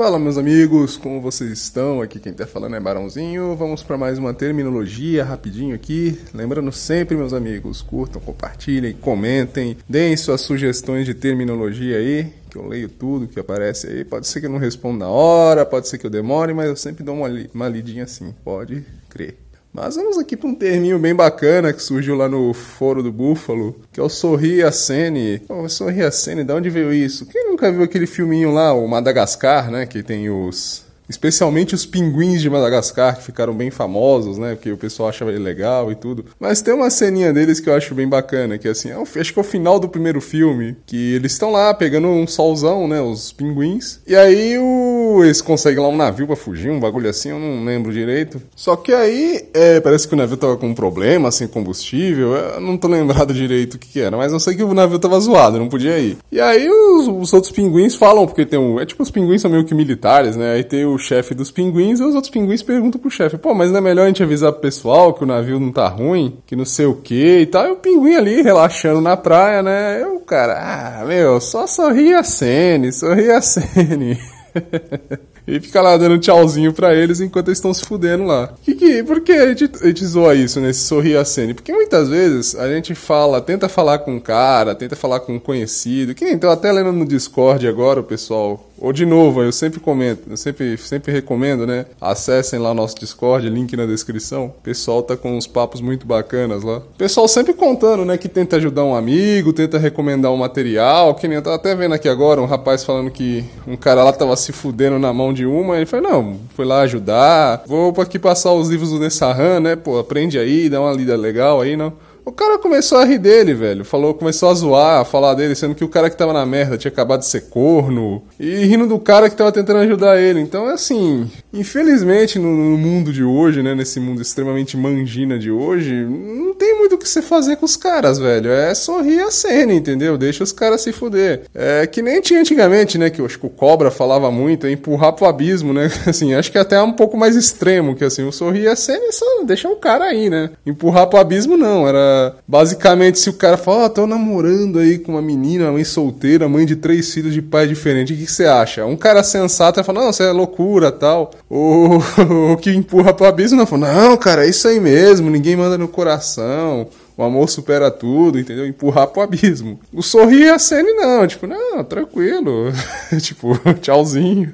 Fala meus amigos, como vocês estão? Aqui quem tá falando é Barãozinho. Vamos para mais uma terminologia rapidinho aqui. Lembrando sempre, meus amigos, curtam, compartilhem, comentem, deem suas sugestões de terminologia aí, que eu leio tudo que aparece aí. Pode ser que eu não responda na hora, pode ser que eu demore, mas eu sempre dou uma, li uma lidinha assim, pode crer. Mas vamos aqui para um terminho bem bacana que surgiu lá no Foro do Búfalo, que é o Sorri a Sene. Oh, Sorri a Sene, de onde veio isso? Quem nunca viu aquele filminho lá, o Madagascar, né? Que tem os especialmente os pinguins de Madagascar, que ficaram bem famosos, né? Porque o pessoal achava ele legal e tudo. Mas tem uma ceninha deles que eu acho bem bacana, que é assim, é acho que é o final do primeiro filme, que eles estão lá pegando um solzão, né? Os pinguins. E aí o... eles conseguem lá um navio pra fugir, um bagulho assim, eu não lembro direito. Só que aí, é, parece que o navio tava com um problema, sem combustível, eu não tô lembrado direito o que, que era, mas eu sei que o navio tava zoado, não podia ir. E aí os, os outros pinguins falam, porque tem um... É tipo, os pinguins são meio que militares, né? Aí tem o chefe dos pinguins e os outros pinguins perguntam pro chefe: pô, mas não é melhor a gente avisar pro pessoal que o navio não tá ruim, que não sei o que e tal. E o pinguim ali relaxando na praia, né? E o cara, ah, meu, só sorri a Sene, sorri a Sene. E fica lá dando tchauzinho pra eles enquanto eles estão se fudendo lá. Que que, por que a gente, a gente zoa isso nesse sorrir a cena? Porque muitas vezes a gente fala, tenta falar com um cara, tenta falar com um conhecido. Que nem tô até lendo no Discord agora, o pessoal ou de novo, eu sempre comento, eu sempre, sempre recomendo, né? Acessem lá nosso Discord, link na descrição. O pessoal tá com uns papos muito bacanas lá. O pessoal sempre contando, né? Que tenta ajudar um amigo, tenta recomendar um material. Que nem eu tava até vendo aqui agora um rapaz falando que um cara lá tava se fudendo na mão de uma. Ele falou: Não, foi lá ajudar. Vou aqui passar os livros do Nessahan, né? Pô, aprende aí, dá uma lida legal aí, não. O cara começou a rir dele, velho. Falou, começou a zoar, a falar dele, sendo que o cara que tava na merda tinha acabado de ser corno. E rindo do cara que tava tentando ajudar ele. Então, é assim, infelizmente no, no mundo de hoje, né, nesse mundo extremamente mangina de hoje, não tem muito o que você fazer com os caras, velho. É sorrir a cena, entendeu? Deixa os caras se fuder. É que nem tinha antigamente, né, que eu acho que o Cobra falava muito, é empurrar pro abismo, né? Assim, acho que até é um pouco mais extremo, que assim, o sorrir a cena é só deixar o cara aí, né? Empurrar pro abismo não, era basicamente, se o cara fala, oh, tô namorando aí com uma menina, mãe solteira, mãe de três filhos de pai diferente, o que, que você acha? Um cara sensato vai falar, não, você é loucura tal. Ou o que empurra pro abismo não fala, não, cara, é isso aí mesmo, ninguém manda no coração. O amor supera tudo, entendeu? Empurrar pro abismo. O sorrir a cena não, tipo, não, tranquilo. tipo, tchauzinho.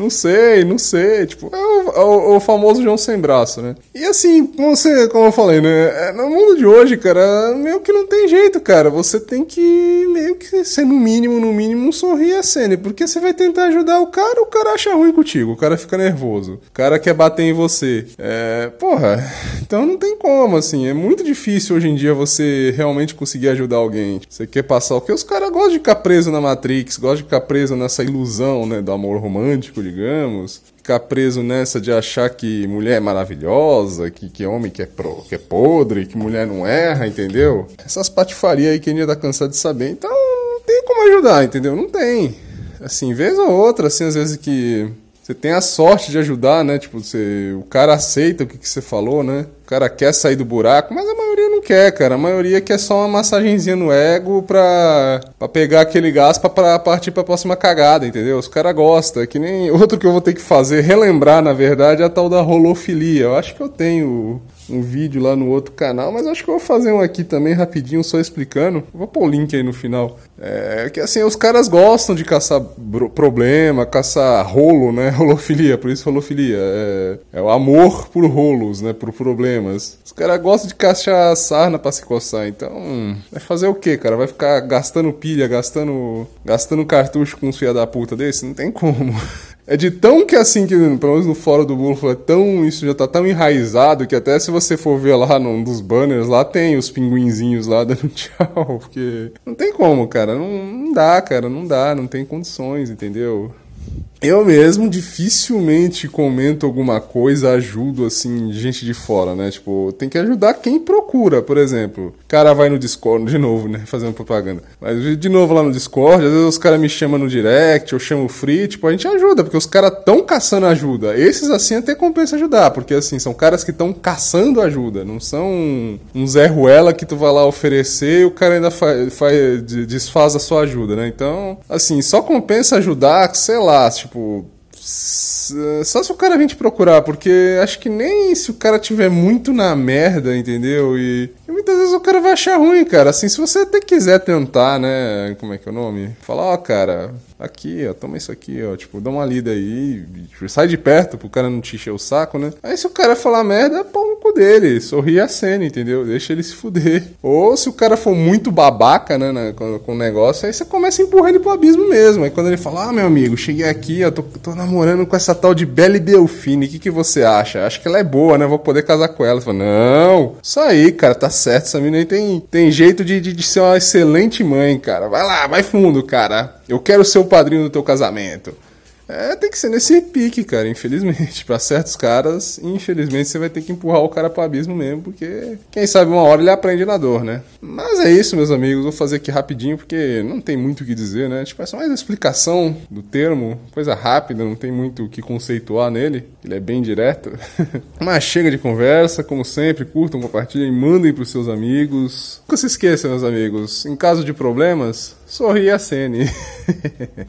Não sei, não sei. Tipo, é o, é o, famoso João sem braço, né? E assim, como, você, como eu falei, né? É, no mundo de hoje, cara, meio que não tem jeito, cara. Você tem que meio que ser no mínimo, no mínimo, um sorrir a cena. Porque você vai tentar ajudar o cara, o cara acha ruim contigo, o cara fica nervoso. O cara quer bater em você. É, porra, então não tem como, assim. É muito difícil hoje em dia você realmente conseguir ajudar alguém. Você quer passar o que? Os caras gostam de ficar preso na Matrix, gostam de ficar preso nessa ilusão, né? Do amor romântico digamos, ficar preso nessa de achar que mulher é maravilhosa, que, que homem que é, pro, que é podre, que mulher não erra, entendeu? Essas patifarias aí que a gente tá cansado de saber. Então, não tem como ajudar, entendeu? Não tem. Assim, vez ou outra, assim, às vezes que você tem a sorte de ajudar, né? Tipo, você, o cara aceita o que, que você falou, né? O cara quer sair do buraco, mas a maioria não quer, cara. A maioria quer só uma massagenzinha no ego pra, pra pegar aquele gás pra, pra partir pra próxima cagada, entendeu? Os caras gostam. É que nem outro que eu vou ter que fazer, relembrar, na verdade, é a tal da rolofilia. Eu acho que eu tenho um vídeo lá no outro canal, mas acho que eu vou fazer um aqui também rapidinho, só explicando. Vou pôr o link aí no final. É que assim, os caras gostam de caçar problema, caçar rolo, né? Rolofilia, por isso rolofilia. É, é o amor por rolos, né? Por problemas. Os caras gostam de caçar sarna pra se coçar, então. Vai fazer o que, cara? Vai ficar gastando pilha, gastando, gastando cartucho com uns filha da puta desse? Não tem como. É de tão que assim, que pelo menos no fórum do Búfalo, é tão, isso já tá tão enraizado que até se você for ver lá num dos banners, lá tem os pinguinzinhos lá dando tchau, porque não tem como, cara, não, não dá, cara, não dá, não tem condições, entendeu? Eu mesmo dificilmente comento alguma coisa, ajudo assim, gente de fora, né? Tipo, tem que ajudar quem procura, por exemplo. O cara vai no Discord, de novo, né? Fazendo propaganda. Mas de novo lá no Discord, às vezes os caras me chamam no direct, eu chamo o free, tipo, a gente ajuda, porque os caras tão caçando ajuda. Esses assim até compensa ajudar, porque assim, são caras que estão caçando ajuda, não são um Zé Ruela que tu vai lá oferecer e o cara ainda faz, faz desfaz a sua ajuda, né? Então, assim, só compensa ajudar, sei lá, tipo, Só se o cara vir te procurar, porque acho que nem se o cara tiver muito na merda, entendeu? E, e muitas vezes o cara vai achar ruim, cara. Assim, se você até quiser tentar, né? Como é que é o nome? Falar, ó, cara, aqui, ó, toma isso aqui, ó. Tipo, dá uma lida aí, sai de perto pro cara não te encher o saco, né? Aí se o cara falar merda, no cu dele, sorri a cena, entendeu? Deixa ele se fuder. Ou se o cara for muito babaca, né, na, com, com o negócio, aí você começa a empurrar ele pro abismo mesmo. Aí quando ele fala, ah, meu amigo, cheguei aqui, ó, tô, tô namorando com essa tal de Belle Delfine, o que, que você acha? Acho que ela é boa, né? Vou poder casar com ela. Fala, não, isso aí, cara, tá certo, essa menina aí tem, tem jeito de, de, de ser uma excelente mãe, cara. Vai lá, vai fundo, cara. Eu quero ser o padrinho do teu casamento. É, tem que ser nesse pique, cara, infelizmente. para certos caras, infelizmente, você vai ter que empurrar o cara pro abismo mesmo, porque quem sabe uma hora ele aprende na dor, né? Mas é isso, meus amigos. Vou fazer aqui rapidinho, porque não tem muito o que dizer, né? Tipo, é só mais uma explicação do termo, coisa rápida, não tem muito o que conceituar nele. Ele é bem direto. Mas chega de conversa, como sempre, curtam, compartilhem, mandem pros seus amigos. Nunca se esqueçam, meus amigos, em caso de problemas, sorria a cena.